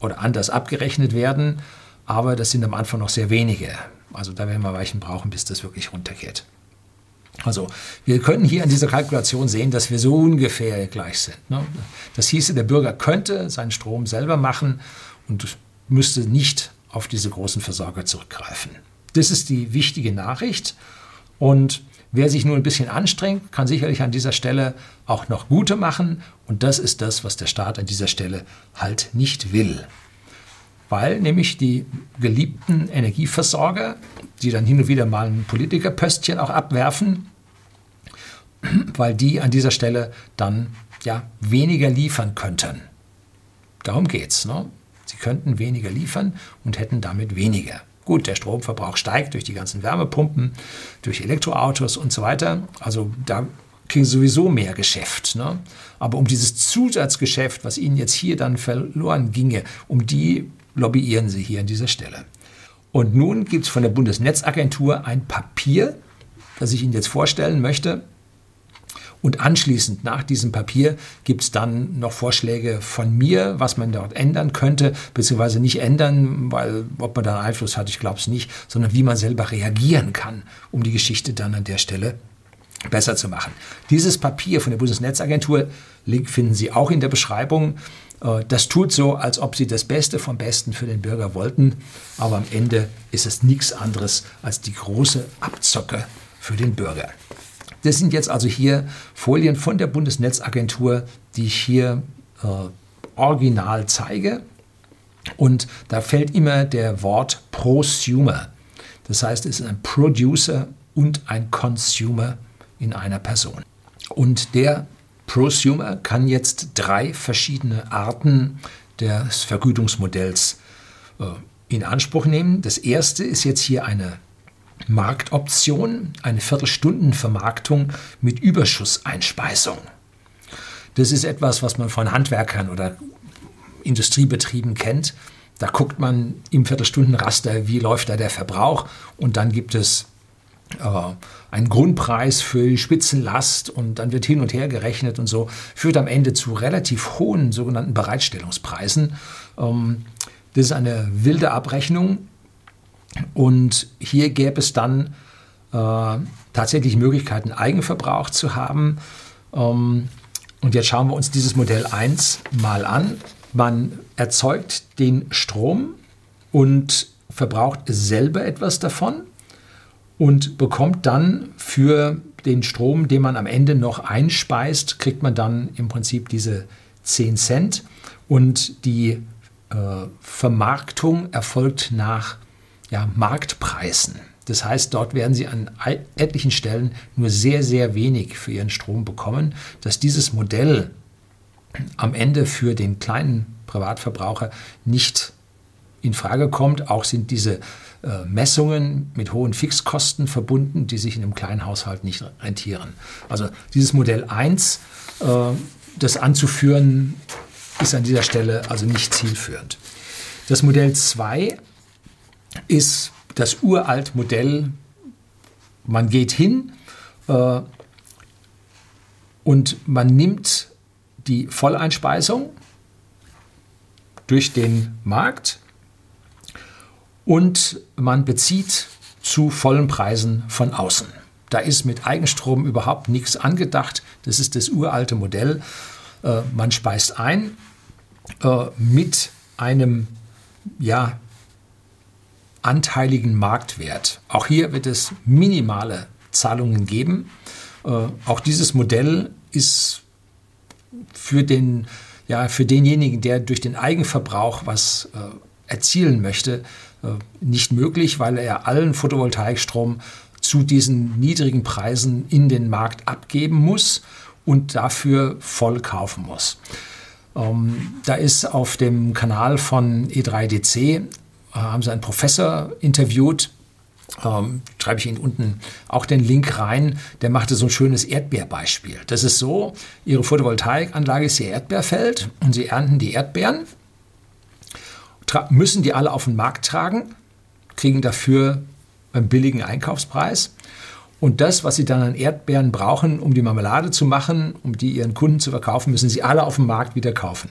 oder anders abgerechnet werden. Aber das sind am Anfang noch sehr wenige. Also da werden wir Weichen brauchen, bis das wirklich runtergeht. Also wir können hier an dieser Kalkulation sehen, dass wir so ungefähr gleich sind. Ne? Das hieße, der Bürger könnte seinen Strom selber machen und müsste nicht auf diese großen Versorger zurückgreifen. Das ist die wichtige Nachricht. Und wer sich nur ein bisschen anstrengt, kann sicherlich an dieser Stelle auch noch gute machen. Und das ist das, was der Staat an dieser Stelle halt nicht will. Weil nämlich die geliebten Energieversorger, die dann hin und wieder mal ein Politikerpöstchen auch abwerfen, weil die an dieser Stelle dann ja weniger liefern könnten. Darum geht's. Ne? Sie könnten weniger liefern und hätten damit weniger. Gut, der Stromverbrauch steigt durch die ganzen Wärmepumpen, durch Elektroautos und so weiter. Also da kriegen sie sowieso mehr Geschäft. Ne? Aber um dieses Zusatzgeschäft, was ihnen jetzt hier dann verloren ginge, um die lobbyieren sie hier an dieser Stelle. Und nun gibt es von der Bundesnetzagentur ein Papier, das ich Ihnen jetzt vorstellen möchte. Und anschließend nach diesem Papier gibt es dann noch Vorschläge von mir, was man dort ändern könnte, beziehungsweise nicht ändern, weil ob man da Einfluss hat, ich glaube es nicht, sondern wie man selber reagieren kann, um die Geschichte dann an der Stelle besser zu machen. Dieses Papier von der Bundesnetzagentur, Link finden Sie auch in der Beschreibung. Äh, das tut so, als ob sie das Beste vom Besten für den Bürger wollten, aber am Ende ist es nichts anderes als die große Abzocke für den Bürger. Das sind jetzt also hier Folien von der Bundesnetzagentur, die ich hier äh, original zeige. Und da fällt immer der Wort Prosumer. Das heißt, es ist ein Producer und ein Consumer in einer Person. Und der Prosumer kann jetzt drei verschiedene Arten des Vergütungsmodells äh, in Anspruch nehmen. Das erste ist jetzt hier eine Marktoption, eine Viertelstundenvermarktung mit Überschusseinspeisung. Das ist etwas, was man von Handwerkern oder Industriebetrieben kennt. Da guckt man im Viertelstundenraster, wie läuft da der Verbrauch und dann gibt es äh, einen Grundpreis für die Spitzenlast und dann wird hin und her gerechnet und so, führt am Ende zu relativ hohen sogenannten Bereitstellungspreisen. Ähm, das ist eine wilde Abrechnung, und hier gäbe es dann äh, tatsächlich Möglichkeiten, Eigenverbrauch zu haben. Ähm, und jetzt schauen wir uns dieses Modell 1 mal an. Man erzeugt den Strom und verbraucht selber etwas davon und bekommt dann für den Strom, den man am Ende noch einspeist, kriegt man dann im Prinzip diese 10 Cent und die äh, Vermarktung erfolgt nach ja, Marktpreisen. Das heißt, dort werden Sie an etlichen Stellen nur sehr, sehr wenig für Ihren Strom bekommen. Dass dieses Modell am Ende für den kleinen Privatverbraucher nicht in Frage kommt. Auch sind diese äh, Messungen mit hohen Fixkosten verbunden, die sich in einem kleinen Haushalt nicht rentieren. Also dieses Modell 1, äh, das anzuführen, ist an dieser Stelle also nicht zielführend. Das Modell 2 ist das uralt Modell, man geht hin äh, und man nimmt die Volleinspeisung durch den Markt und man bezieht zu vollen Preisen von außen. Da ist mit Eigenstrom überhaupt nichts angedacht. Das ist das uralte Modell. Äh, man speist ein äh, mit einem ja, anteiligen Marktwert. Auch hier wird es minimale Zahlungen geben. Äh, auch dieses Modell ist für, den, ja, für denjenigen, der durch den Eigenverbrauch was äh, erzielen möchte, äh, nicht möglich, weil er allen Photovoltaikstrom zu diesen niedrigen Preisen in den Markt abgeben muss und dafür voll kaufen muss. Ähm, da ist auf dem Kanal von E3DC, äh, haben sie einen Professor interviewt, ähm, schreibe ich Ihnen unten auch den Link rein, der machte so ein schönes Erdbeerbeispiel. Das ist so, Ihre Photovoltaikanlage ist Ihr Erdbeerfeld und Sie ernten die Erdbeeren, müssen die alle auf den Markt tragen, kriegen dafür einen billigen Einkaufspreis. Und das, was Sie dann an Erdbeeren brauchen, um die Marmelade zu machen, um die Ihren Kunden zu verkaufen, müssen Sie alle auf dem Markt wieder kaufen.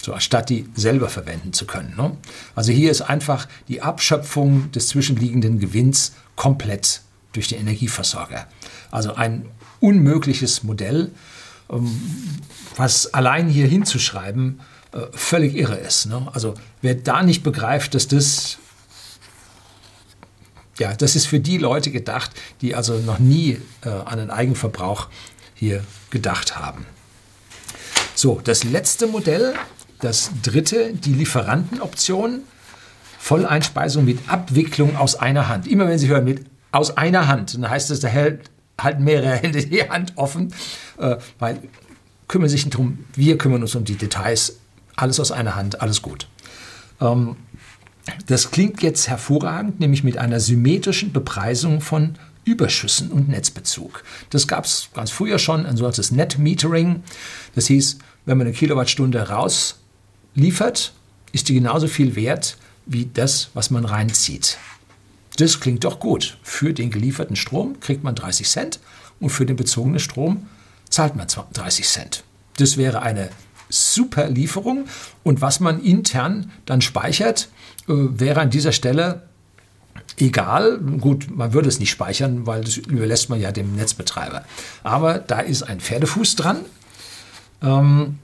So, anstatt die selber verwenden zu können. Ne? Also hier ist einfach die Abschöpfung des zwischenliegenden Gewinns komplett durch den Energieversorger. Also ein unmögliches Modell, ähm, was allein hier hinzuschreiben äh, völlig irre ist. Ne? Also wer da nicht begreift, dass das ja, das ist für die Leute gedacht, die also noch nie äh, an den Eigenverbrauch hier gedacht haben. So, das letzte Modell, das dritte, die Lieferantenoption. Volleinspeisung mit Abwicklung aus einer Hand. Immer wenn Sie hören mit aus einer Hand, dann heißt es, da hält halt mehrere Hände die Hand offen, äh, weil kümmern sich nicht darum, wir kümmern uns um die Details, alles aus einer Hand, alles gut. Ähm, das klingt jetzt hervorragend, nämlich mit einer symmetrischen Bepreisung von Überschüssen und Netzbezug. Das gab es ganz früher schon, ein sogenanntes Net-Metering. Das hieß, wenn man eine Kilowattstunde rausliefert, ist die genauso viel wert wie das, was man reinzieht. Das klingt doch gut. Für den gelieferten Strom kriegt man 30 Cent und für den bezogenen Strom zahlt man 30 Cent. Das wäre eine super Lieferung und was man intern dann speichert, äh, wäre an dieser Stelle egal. Gut, man würde es nicht speichern, weil das überlässt man ja dem Netzbetreiber. Aber da ist ein Pferdefuß dran. Ähm,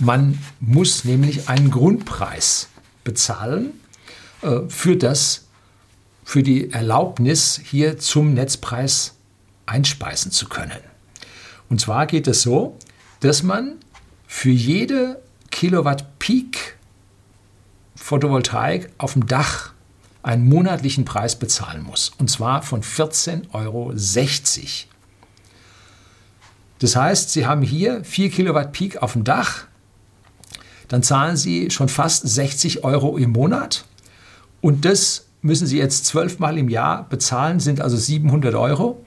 man muss nämlich einen Grundpreis bezahlen äh, für das, für die Erlaubnis, hier zum Netzpreis einspeisen zu können. Und zwar geht es so, dass man für jede Kilowatt Peak Photovoltaik auf dem Dach einen monatlichen Preis bezahlen muss. Und zwar von 14,60 Euro. Das heißt, Sie haben hier 4 Kilowatt Peak auf dem Dach, dann zahlen Sie schon fast 60 Euro im Monat und das müssen Sie jetzt zwölfmal im Jahr bezahlen, sind also 700 Euro,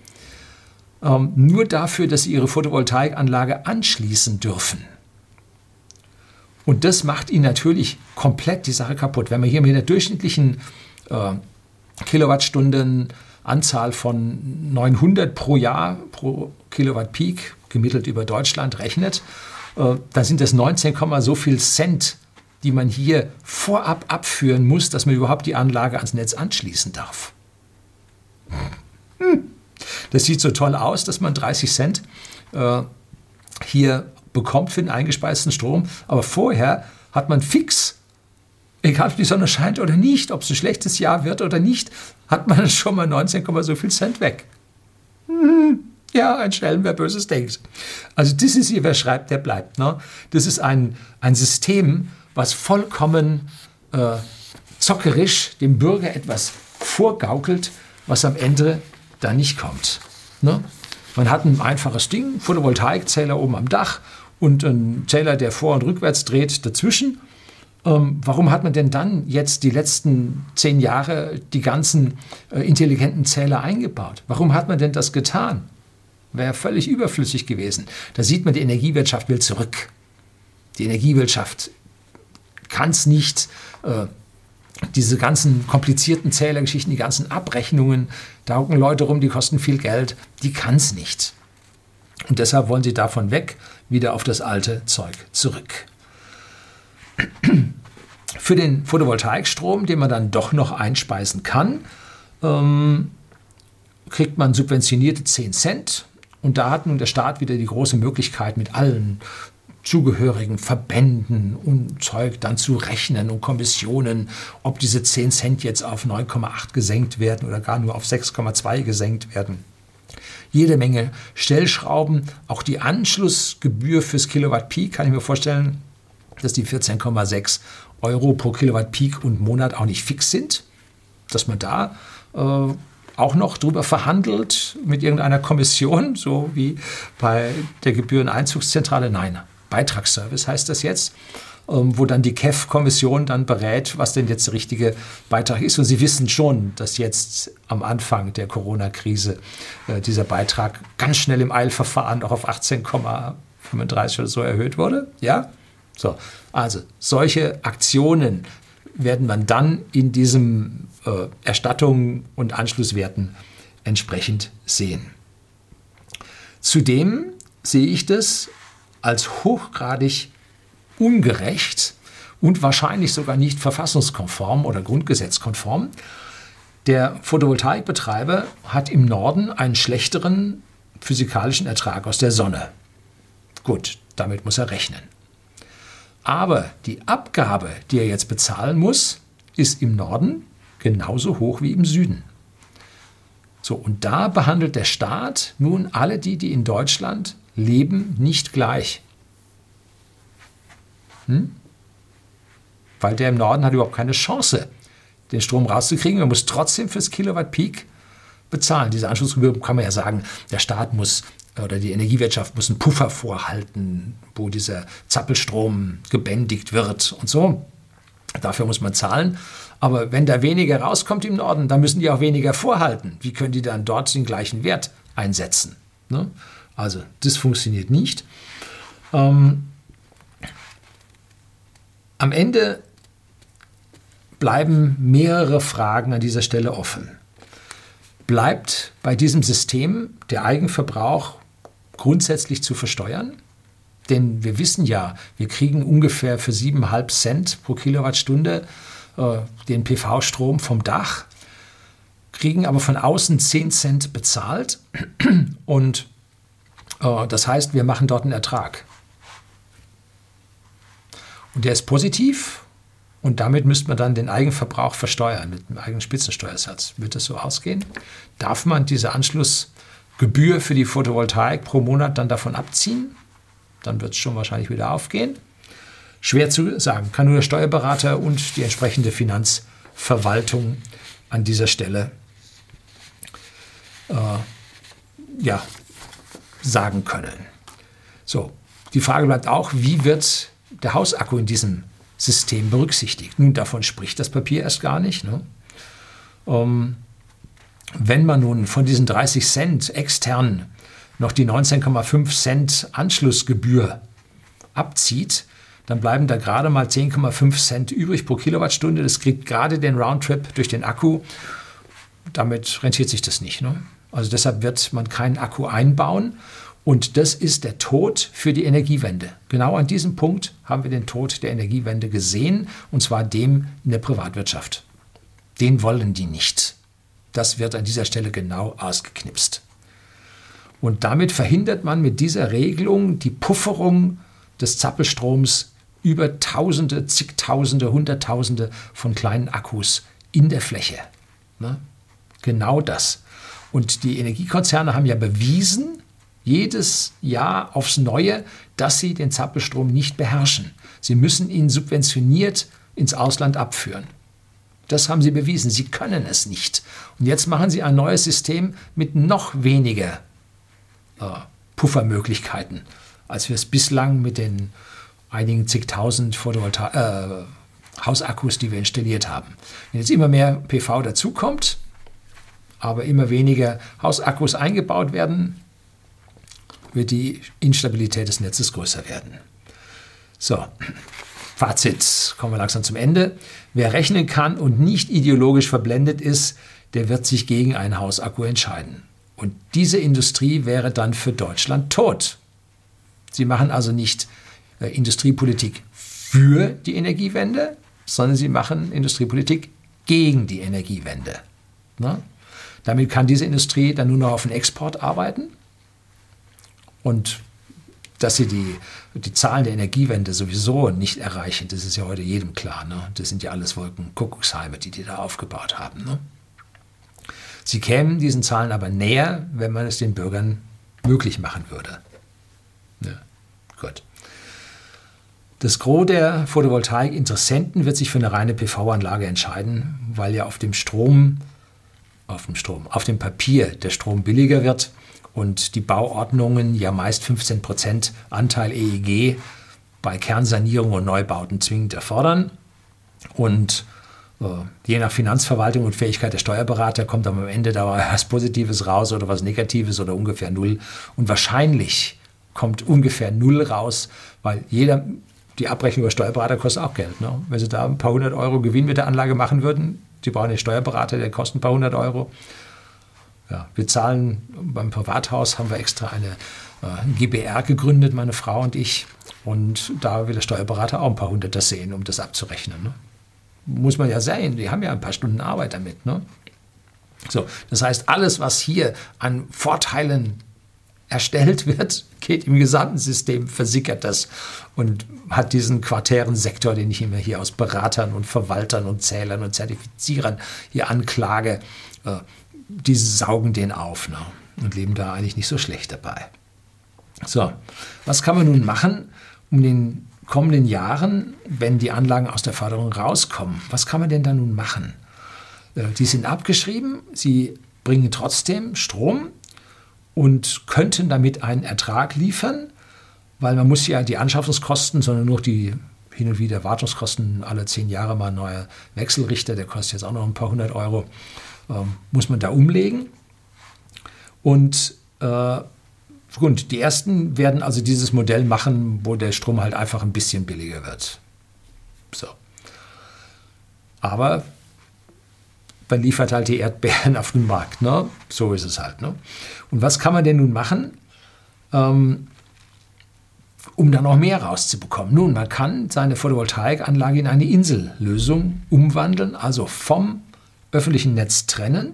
ähm, nur dafür, dass Sie Ihre Photovoltaikanlage anschließen dürfen. Und das macht ihn natürlich komplett die Sache kaputt. Wenn man hier mit der durchschnittlichen äh, Kilowattstundenanzahl von 900 pro Jahr pro Kilowatt Peak gemittelt über Deutschland rechnet, äh, dann sind das 19, so viel Cent, die man hier vorab abführen muss, dass man überhaupt die Anlage ans Netz anschließen darf. Hm. Das sieht so toll aus, dass man 30 Cent äh, hier bekommt für den eingespeisten Strom, aber vorher hat man fix, egal ob die Sonne scheint oder nicht, ob es ein schlechtes Jahr wird oder nicht, hat man schon mal 19, so viel Cent weg. Hm, ja, ein Schelm, wer Böses denkt. Also das ist hier, wer schreibt, der bleibt. Ne? Das ist ein, ein System, was vollkommen äh, zockerisch dem Bürger etwas vorgaukelt, was am Ende da nicht kommt. Ne? Man hat ein einfaches Ding, Photovoltaikzähler oben am Dach und ein Zähler, der vor- und rückwärts dreht, dazwischen. Ähm, warum hat man denn dann jetzt die letzten zehn Jahre die ganzen äh, intelligenten Zähler eingebaut? Warum hat man denn das getan? Wäre völlig überflüssig gewesen. Da sieht man, die Energiewirtschaft will zurück. Die Energiewirtschaft kann es nicht. Äh, diese ganzen komplizierten Zählergeschichten, die ganzen Abrechnungen, da hocken Leute rum, die kosten viel Geld, die kann es nicht. Und deshalb wollen sie davon weg, wieder auf das alte Zeug zurück. Für den Photovoltaikstrom, den man dann doch noch einspeisen kann, ähm, kriegt man subventionierte 10 Cent. Und da hat nun der Staat wieder die große Möglichkeit, mit allen zugehörigen Verbänden und Zeug dann zu rechnen und Kommissionen, ob diese 10 Cent jetzt auf 9,8 gesenkt werden oder gar nur auf 6,2 gesenkt werden. jede Menge Stellschrauben. Auch die Anschlussgebühr fürs Kilowatt Peak kann ich mir vorstellen, dass die 14,6 Euro pro Kilowatt Peak und Monat auch nicht fix sind, dass man da äh, auch noch drüber verhandelt mit irgendeiner Kommission, so wie bei der Gebühreneinzugszentrale. Nein, Beitragsservice heißt das jetzt, ähm, wo dann die KEF-Kommission dann berät, was denn jetzt der richtige Beitrag ist. Und Sie wissen schon, dass jetzt am Anfang der Corona-Krise äh, dieser Beitrag ganz schnell im Eilverfahren auch auf 18,35 oder so erhöht wurde. Ja? So, also solche Aktionen werden man dann in diesem äh, Erstattungen und Anschlusswerten entsprechend sehen. Zudem sehe ich das als hochgradig ungerecht und wahrscheinlich sogar nicht verfassungskonform oder grundgesetzkonform. Der Photovoltaikbetreiber hat im Norden einen schlechteren physikalischen Ertrag aus der Sonne. Gut, damit muss er rechnen. Aber die Abgabe, die er jetzt bezahlen muss, ist im Norden genauso hoch wie im Süden. So, und da behandelt der Staat nun alle die, die in Deutschland leben, nicht gleich. Hm? Weil der im Norden hat überhaupt keine Chance, den Strom rauszukriegen. Er muss trotzdem fürs Kilowatt Peak bezahlen. Diese Anschlussgebühr kann man ja sagen, der Staat muss oder die Energiewirtschaft muss einen Puffer vorhalten, wo dieser Zappelstrom gebändigt wird und so. Dafür muss man zahlen. Aber wenn da weniger rauskommt im Norden, dann müssen die auch weniger vorhalten. Wie können die dann dort den gleichen Wert einsetzen? Ne? Also das funktioniert nicht. Ähm, am Ende bleiben mehrere Fragen an dieser Stelle offen. Bleibt bei diesem System der Eigenverbrauch grundsätzlich zu versteuern? Denn wir wissen ja, wir kriegen ungefähr für 7,5 Cent pro Kilowattstunde äh, den PV-Strom vom Dach, kriegen aber von außen 10 Cent bezahlt. Und äh, das heißt, wir machen dort einen Ertrag. Und der ist positiv und damit müsste man dann den Eigenverbrauch versteuern mit einem eigenen Spitzensteuersatz. Wird das so ausgehen? Darf man diese Anschlussgebühr für die Photovoltaik pro Monat dann davon abziehen? Dann wird es schon wahrscheinlich wieder aufgehen. Schwer zu sagen, kann nur der Steuerberater und die entsprechende Finanzverwaltung an dieser Stelle äh, ja, sagen können. So, die Frage bleibt auch, wie wird der Hausakku in diesem System berücksichtigt? Nun, davon spricht das Papier erst gar nicht. Ne? Ähm, wenn man nun von diesen 30 Cent extern noch die 19,5 Cent Anschlussgebühr abzieht, dann bleiben da gerade mal 10,5 Cent übrig pro Kilowattstunde. Das kriegt gerade den Roundtrip durch den Akku. Damit rentiert sich das nicht. Ne? Also deshalb wird man keinen Akku einbauen. Und das ist der Tod für die Energiewende. Genau an diesem Punkt haben wir den Tod der Energiewende gesehen, und zwar dem in der Privatwirtschaft. Den wollen die nicht. Das wird an dieser Stelle genau ausgeknipst. Und damit verhindert man mit dieser Regelung die Pufferung des Zappelstroms über Tausende, zigtausende, Hunderttausende von kleinen Akkus in der Fläche. Ne? Genau das. Und die Energiekonzerne haben ja bewiesen, jedes Jahr aufs Neue, dass sie den Zappelstrom nicht beherrschen. Sie müssen ihn subventioniert ins Ausland abführen. Das haben sie bewiesen. Sie können es nicht. Und jetzt machen sie ein neues System mit noch weniger äh, Puffermöglichkeiten, als wir es bislang mit den einigen zigtausend Photovolta äh, Hausakkus, die wir installiert haben. Wenn jetzt immer mehr PV dazukommt, aber immer weniger Hausakkus eingebaut werden, wird die Instabilität des Netzes größer werden. So, Fazit, kommen wir langsam zum Ende. Wer rechnen kann und nicht ideologisch verblendet ist, der wird sich gegen einen Hausakku entscheiden. Und diese Industrie wäre dann für Deutschland tot. Sie machen also nicht äh, Industriepolitik für die Energiewende, sondern sie machen Industriepolitik gegen die Energiewende. Na? Damit kann diese Industrie dann nur noch auf den Export arbeiten. Und dass sie die, die Zahlen der Energiewende sowieso nicht erreichen, das ist ja heute jedem klar. Ne? Das sind ja alles Wolkenkuckucksheime, die die da aufgebaut haben. Ne? Sie kämen diesen Zahlen aber näher, wenn man es den Bürgern möglich machen würde. Ja, gut. Das Gros der Photovoltaik-Interessenten wird sich für eine reine PV-Anlage entscheiden, weil ja auf dem Strom, auf dem Strom, auf dem Papier der Strom billiger wird und die Bauordnungen ja meist 15% Anteil EEG bei Kernsanierung und Neubauten zwingend erfordern. Und äh, je nach Finanzverwaltung und Fähigkeit der Steuerberater kommt am Ende da was Positives raus oder was Negatives oder ungefähr null. Und wahrscheinlich kommt ungefähr null raus, weil jeder, die Abrechnung über Steuerberater kostet auch Geld. Ne? Wenn Sie da ein paar hundert Euro Gewinn mit der Anlage machen würden, Sie brauchen einen Steuerberater, der kostet ein paar hundert Euro. Ja, wir zahlen beim Privathaus, haben wir extra eine äh, GBR gegründet, meine Frau und ich. Und da will der Steuerberater auch ein paar Hunderter sehen, um das abzurechnen. Ne? Muss man ja sehen, die haben ja ein paar Stunden Arbeit damit. Ne? So, das heißt, alles, was hier an Vorteilen erstellt wird, geht im gesamten System, versickert das und hat diesen quartären Sektor, den ich immer hier aus Beratern und Verwaltern und Zählern und Zertifizierern hier anklage, äh, die saugen den auf ne? und leben da eigentlich nicht so schlecht dabei. So, was kann man nun machen, um in den kommenden Jahren, wenn die Anlagen aus der Förderung rauskommen, was kann man denn da nun machen? Äh, die sind abgeschrieben, sie bringen trotzdem Strom, und könnten damit einen Ertrag liefern, weil man muss ja die Anschaffungskosten, sondern nur die hin und wieder Wartungskosten, alle zehn Jahre mal ein neuer Wechselrichter, der kostet jetzt auch noch ein paar hundert Euro, ähm, muss man da umlegen. Und äh, gut, die ersten werden also dieses Modell machen, wo der Strom halt einfach ein bisschen billiger wird. So. Aber man liefert halt die Erdbeeren auf den Markt. Ne? So ist es halt. Ne? Und was kann man denn nun machen, ähm, um da noch mehr rauszubekommen? Nun, man kann seine Photovoltaikanlage in eine Insellösung umwandeln, also vom öffentlichen Netz trennen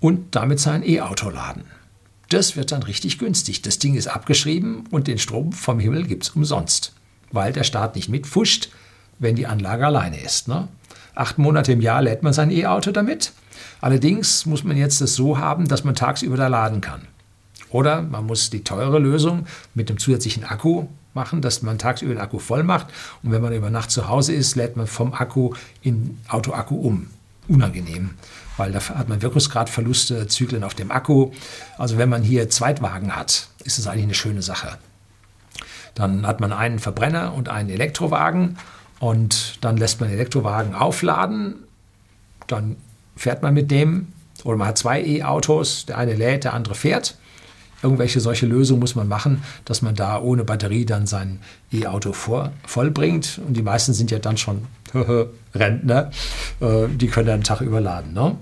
und damit sein E-Auto laden. Das wird dann richtig günstig. Das Ding ist abgeschrieben und den Strom vom Himmel gibt es umsonst, weil der Staat nicht mitfuscht, wenn die Anlage alleine ist. Ne? Acht Monate im Jahr lädt man sein E-Auto damit. Allerdings muss man jetzt das so haben, dass man tagsüber da laden kann. Oder man muss die teure Lösung mit dem zusätzlichen Akku machen, dass man tagsüber den Akku voll macht und wenn man über Nacht zu Hause ist, lädt man vom Akku in Autoakku um. Unangenehm, weil da hat man Wirkungsgradverluste, Zyklen auf dem Akku. Also wenn man hier Zweitwagen hat, ist es eigentlich eine schöne Sache. Dann hat man einen Verbrenner und einen Elektrowagen und dann lässt man den Elektrowagen aufladen, dann fährt man mit dem, oder man hat zwei E-Autos, der eine lädt, der andere fährt. Irgendwelche solche Lösungen muss man machen, dass man da ohne Batterie dann sein E-Auto vollbringt. Und die meisten sind ja dann schon Rentner, äh, die können einen Tag überladen. Ne?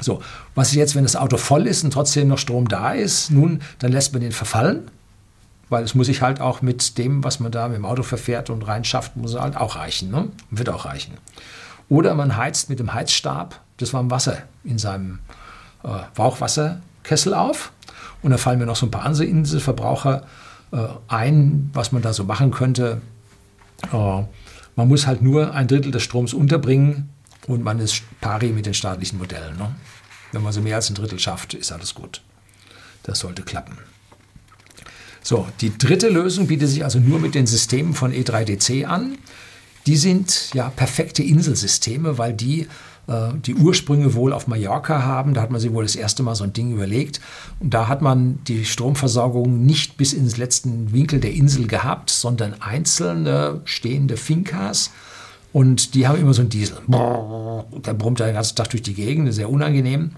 So, was ist jetzt, wenn das Auto voll ist und trotzdem noch Strom da ist? Nun, dann lässt man den verfallen weil es muss sich halt auch mit dem, was man da mit dem Auto verfährt und reinschafft, muss halt auch reichen. Ne? Wird auch reichen. Oder man heizt mit dem Heizstab das warme Wasser in seinem äh, Bauchwasserkessel auf. Und da fallen mir noch so ein paar andere Inselverbraucher äh, ein, was man da so machen könnte. Äh, man muss halt nur ein Drittel des Stroms unterbringen und man ist pari mit den staatlichen Modellen. Ne? Wenn man so mehr als ein Drittel schafft, ist alles gut. Das sollte klappen. So, die dritte Lösung bietet sich also nur mit den Systemen von E3DC an. Die sind ja perfekte Inselsysteme, weil die die Ursprünge wohl auf Mallorca haben. Da hat man sich wohl das erste Mal so ein Ding überlegt. Und da hat man die Stromversorgung nicht bis ins letzten Winkel der Insel gehabt, sondern einzelne stehende Finkas. Und die haben immer so einen Diesel. Der brummt den ganzen Tag durch die Gegend, sehr unangenehm.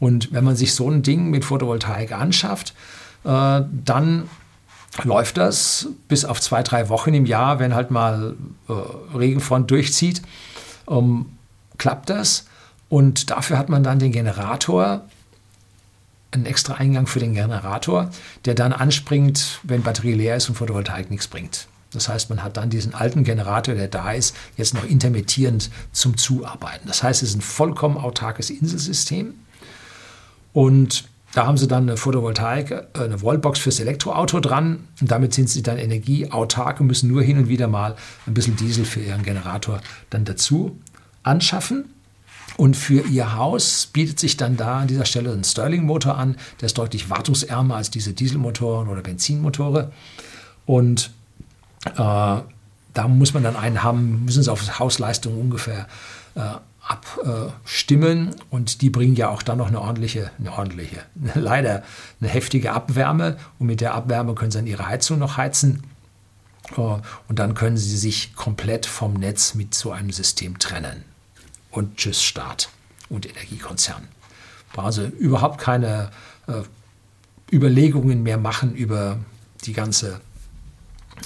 Und wenn man sich so ein Ding mit Photovoltaik anschafft, äh, dann läuft das bis auf zwei, drei Wochen im Jahr, wenn halt mal äh, Regenfront durchzieht, ähm, klappt das. Und dafür hat man dann den Generator, einen extra Eingang für den Generator, der dann anspringt, wenn Batterie leer ist und Photovoltaik nichts bringt. Das heißt, man hat dann diesen alten Generator, der da ist, jetzt noch intermittierend zum Zuarbeiten. Das heißt, es ist ein vollkommen autarkes Inselsystem. Und da haben sie dann eine Photovoltaik, äh, eine Wallbox fürs Elektroauto dran. Und damit sind sie dann energieautark und müssen nur hin und wieder mal ein bisschen Diesel für ihren Generator dann dazu anschaffen. Und für Ihr Haus bietet sich dann da an dieser Stelle ein Stirling-Motor an. Der ist deutlich wartungsärmer als diese Dieselmotoren oder Benzinmotore. Und äh, da muss man dann einen haben, müssen Sie auf Hausleistung ungefähr äh, abstimmen. Und die bringen ja auch dann noch eine ordentliche, eine ordentliche, leider eine heftige Abwärme. Und mit der Abwärme können Sie dann Ihre Heizung noch heizen. Äh, und dann können Sie sich komplett vom Netz mit so einem System trennen und Tschüss Staat und Energiekonzern. Sie überhaupt keine äh, Überlegungen mehr machen über die ganze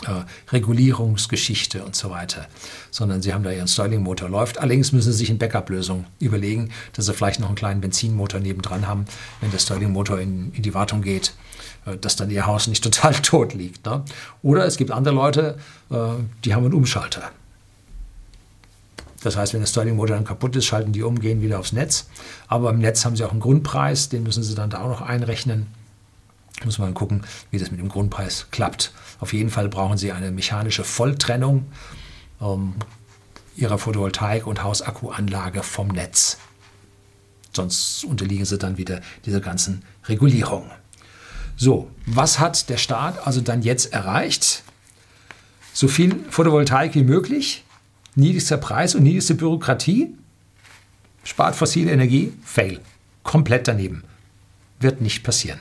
äh, Regulierungsgeschichte und so weiter, sondern Sie haben da Ihren Sterling-Motor läuft. Allerdings müssen Sie sich eine Backup-Lösung überlegen, dass Sie vielleicht noch einen kleinen Benzinmotor nebendran haben, wenn der Sterling-Motor in, in die Wartung geht äh, dass dann ihr Haus nicht total tot liegt. Ne? Oder es gibt andere Leute, äh, die haben einen Umschalter. Das heißt, wenn der Sterling-Motor dann kaputt ist, schalten die um, gehen wieder aufs Netz. Aber im Netz haben sie auch einen Grundpreis, den müssen sie dann da auch noch einrechnen. Muss man gucken, wie das mit dem Grundpreis klappt. Auf jeden Fall brauchen sie eine mechanische Volltrennung ähm, ihrer Photovoltaik- und Hausakkuanlage vom Netz. Sonst unterliegen sie dann wieder dieser ganzen Regulierung. So, was hat der Staat also dann jetzt erreicht? So viel Photovoltaik wie möglich niedrigster Preis und niedrigste Bürokratie, spart fossile Energie, fail. Komplett daneben. Wird nicht passieren.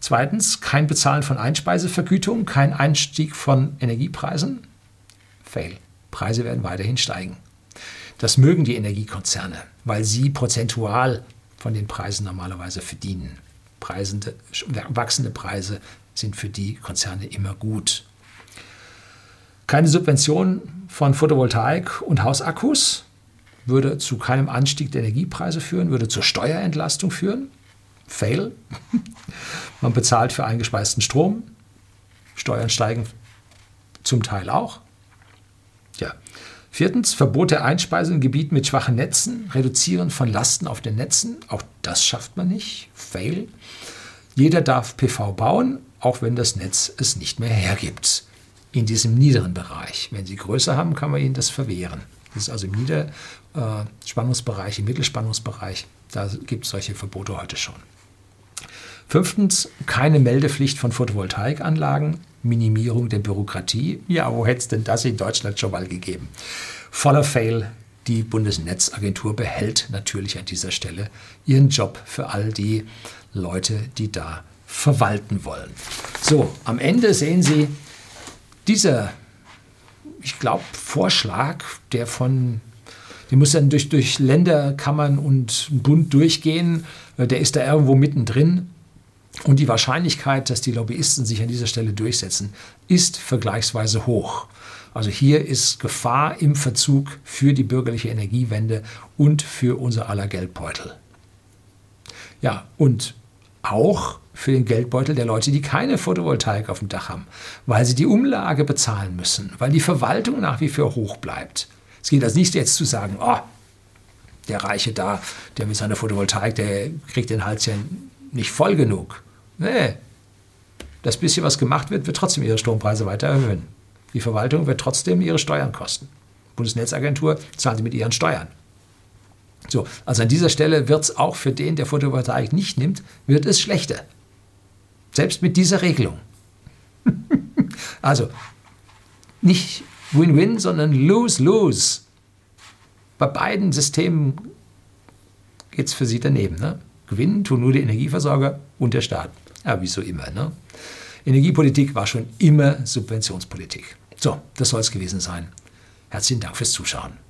Zweitens, kein Bezahlen von Einspeisevergütung, kein Einstieg von Energiepreisen, fail. Preise werden weiterhin steigen. Das mögen die Energiekonzerne, weil sie prozentual von den Preisen normalerweise verdienen. Preisende, wachsende Preise sind für die Konzerne immer gut. Keine Subvention von Photovoltaik und Hausakkus würde zu keinem Anstieg der Energiepreise führen, würde zur Steuerentlastung führen. Fail. Man bezahlt für eingespeisten Strom. Steuern steigen zum Teil auch. Ja. Viertens, Verbot der Einspeisung in Gebieten mit schwachen Netzen, Reduzieren von Lasten auf den Netzen. Auch das schafft man nicht. Fail. Jeder darf PV bauen, auch wenn das Netz es nicht mehr hergibt in diesem niederen Bereich. Wenn Sie größer haben, kann man Ihnen das verwehren. Das ist also im Niederspannungsbereich, im Mittelspannungsbereich, da gibt es solche Verbote heute schon. Fünftens, keine Meldepflicht von Photovoltaikanlagen, Minimierung der Bürokratie. Ja, wo hätte es denn das in Deutschland schon mal gegeben? Voller Fail. Die Bundesnetzagentur behält natürlich an dieser Stelle ihren Job für all die Leute, die da verwalten wollen. So, am Ende sehen Sie, dieser, ich glaube, Vorschlag, der von, der muss dann durch, durch Länderkammern und Bund durchgehen, äh, der ist da irgendwo mittendrin. Und die Wahrscheinlichkeit, dass die Lobbyisten sich an dieser Stelle durchsetzen, ist vergleichsweise hoch. Also hier ist Gefahr im Verzug für die bürgerliche Energiewende und für unser aller Geldbeutel. Ja, und auch für den Geldbeutel der Leute, die keine Photovoltaik auf dem Dach haben, weil sie die Umlage bezahlen müssen, weil die Verwaltung nach wie vor hoch bleibt. Es geht also nicht jetzt zu sagen, oh, der Reiche da, der mit seiner Photovoltaik, der kriegt den Hals ja nicht voll genug. Nee, das bisschen, was gemacht wird, wird trotzdem ihre Strompreise weiter erhöhen. Die Verwaltung wird trotzdem ihre Steuern kosten. Bundesnetzagentur zahlen sie mit ihren Steuern. So, also an dieser Stelle wird es auch für den, der Photovoltaik nicht nimmt, wird es schlechter. Selbst mit dieser Regelung. also nicht Win-Win, sondern Lose-Lose. Bei beiden Systemen geht es für sie daneben. Ne? Gewinnen tun nur die Energieversorger und der Staat. Ja, wie so immer. Ne? Energiepolitik war schon immer Subventionspolitik. So, das soll es gewesen sein. Herzlichen Dank fürs Zuschauen.